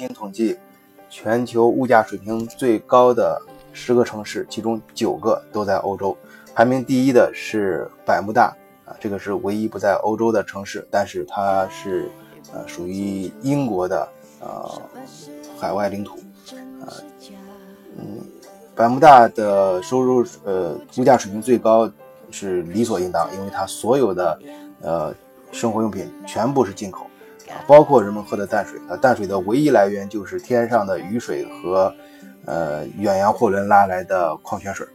经统计，全球物价水平最高的十个城市，其中九个都在欧洲。排名第一的是百慕大啊，这个是唯一不在欧洲的城市，但是它是呃属于英国的呃海外领土呃。嗯，百慕大的收入呃物价水平最高是理所应当，因为它所有的呃生活用品全部是进口。包括人们喝的淡水啊，淡水的唯一来源就是天上的雨水和，呃，远洋货轮拉来的矿泉水。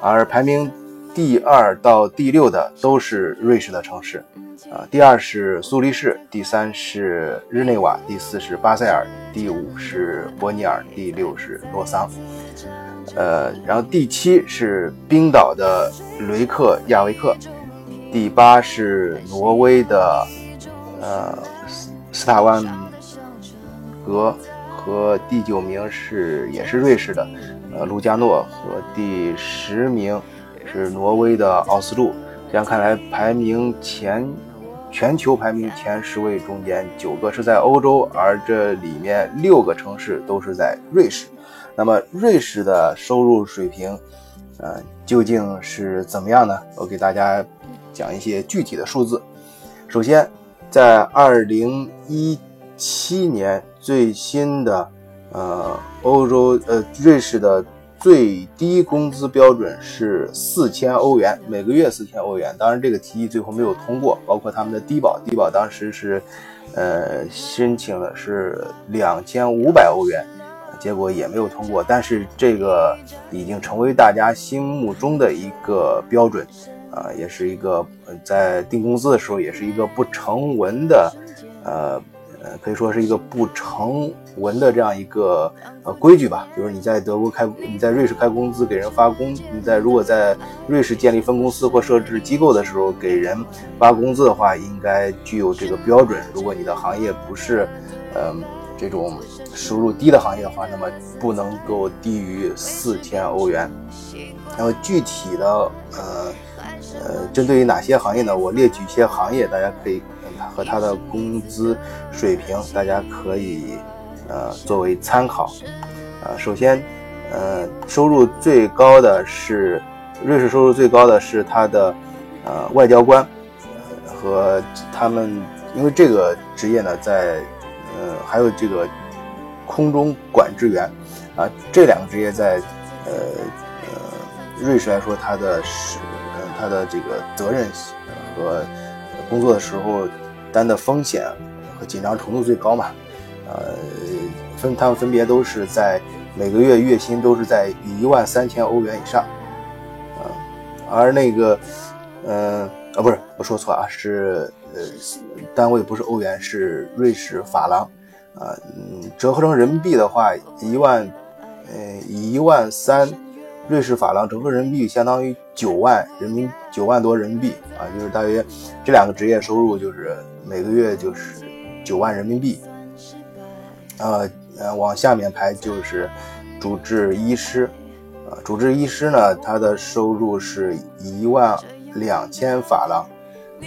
而排名第二到第六的都是瑞士的城市，啊，第二是苏黎世，第三是日内瓦，第四是巴塞尔，第五是伯尼尔，第六是洛桑，呃，然后第七是冰岛的雷克亚维克，第八是挪威的。呃，斯塔万格和第九名是也是瑞士的，呃，卢加诺和第十名是挪威的奥斯陆。这样看来，排名前全球排名前十位中间九个是在欧洲，而这里面六个城市都是在瑞士。那么，瑞士的收入水平，呃，究竟是怎么样呢？我给大家讲一些具体的数字。首先。在二零一七年最新的，呃，欧洲呃瑞士的最低工资标准是四千欧元，每个月四千欧元。当然，这个提议最后没有通过，包括他们的低保，低保当时是，呃，申请的是两千五百欧元，结果也没有通过。但是这个已经成为大家心目中的一个标准。啊，也是一个在定工资的时候，也是一个不成文的，呃呃，可以说是一个不成文的这样一个呃规矩吧。比如你在德国开，你在瑞士开工资给人发工，你在如果在瑞士建立分公司或设置机构的时候给人发工资的话，应该具有这个标准。如果你的行业不是，嗯，这种收入低的行业的话，那么不能够低于四千欧元。那么具体的，呃。呃，针对于哪些行业呢？我列举一些行业，大家可以和他的工资水平，大家可以呃作为参考。呃，首先，呃，收入最高的是瑞士，收入最高的是他的呃外交官和他们，因为这个职业呢，在呃还有这个空中管制员啊，这两个职业在呃呃瑞士来说，它的是。他的这个责任和工作的时候担的风险和紧张程度最高嘛？呃，分他们分别都是在每个月月薪都是在一万三千欧元以上，啊，而那个，嗯，啊，不是，我说错啊，是呃，单位不是欧元，是瑞士法郎，啊，嗯，折合成人民币的话，一万，呃，一万三。瑞士法郎折合人民币相当于九万人民九万多人民币啊，就是大约这两个职业收入就是每个月就是九万人民币。呃呃，往下面排就是主治医师，啊，主治医师呢，他的收入是一万两千法郎，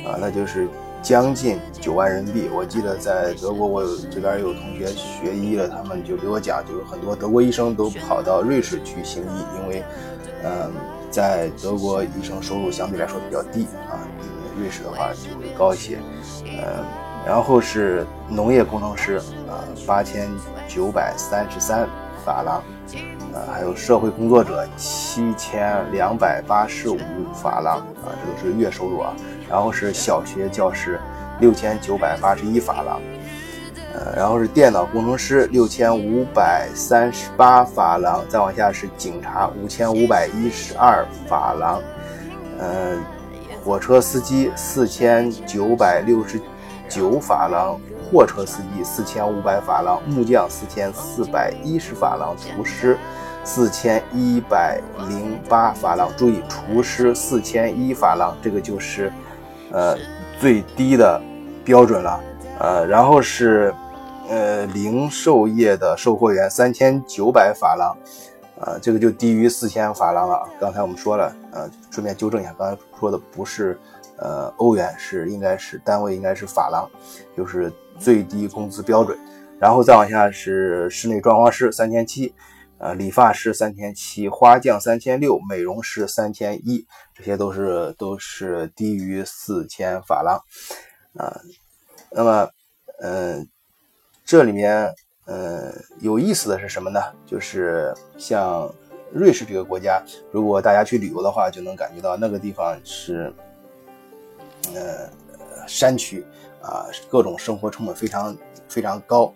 啊，那就是。将近九万人民币。我记得在德国，我这边有同学学医的，他们就给我讲，就是很多德国医生都跑到瑞士去行医，因为，嗯，在德国医生收入相对来说比较低啊，瑞士的话就会高一些。嗯，然后是农业工程师啊，八千九百三十三法郎，啊，还有社会工作者七千两百八十五法郎啊，这都是月收入啊。然后是小学教师，六千九百八十一法郎，呃，然后是电脑工程师，六千五百三十八法郎，再往下是警察，五千五百一十二法郎，呃，火车司机四千九百六十九法郎，货车司机四千五百法郎，木匠四千四百一十法郎，厨师四千一百零八法郎。注意，厨师四千一法郎，这个就是。呃，最低的标准了，呃，然后是，呃，零售业的售货员三千九百法郎，啊，这个就低于四千法郎了。刚才我们说了，呃，顺便纠正一下，刚才说的不是，呃，欧元，是应该是单位应该是法郎，就是最低工资标准。然后再往下是室内装潢师三千七，呃，理发师三千七，花匠三千六，美容师三千一，这些都是都是低于四千法郎啊。那么，嗯，这里面，嗯，有意思的是什么呢？就是像瑞士这个国家，如果大家去旅游的话，就能感觉到那个地方是，呃，山区啊，各种生活成本非常非常高，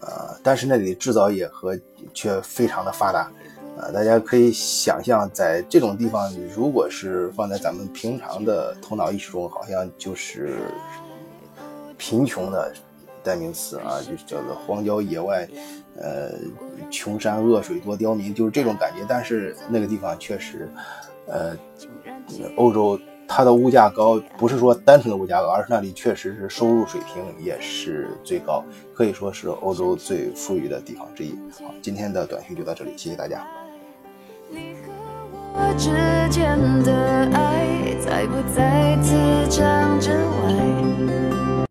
呃，但是那里制造业和却非常的发达，啊，大家可以想象，在这种地方，如果是放在咱们平常的头脑意识中，好像就是贫穷的。代名词啊，就是叫做荒郊野外，呃，穷山恶水多刁民，就是这种感觉。但是那个地方确实，呃，欧洲它的物价高，不是说单纯的物价高，而是那里确实是收入水平也是最高，可以说是欧洲最富裕的地方之一。好，今天的短讯就到这里，谢谢大家。你和我之间的爱，在在不此之外？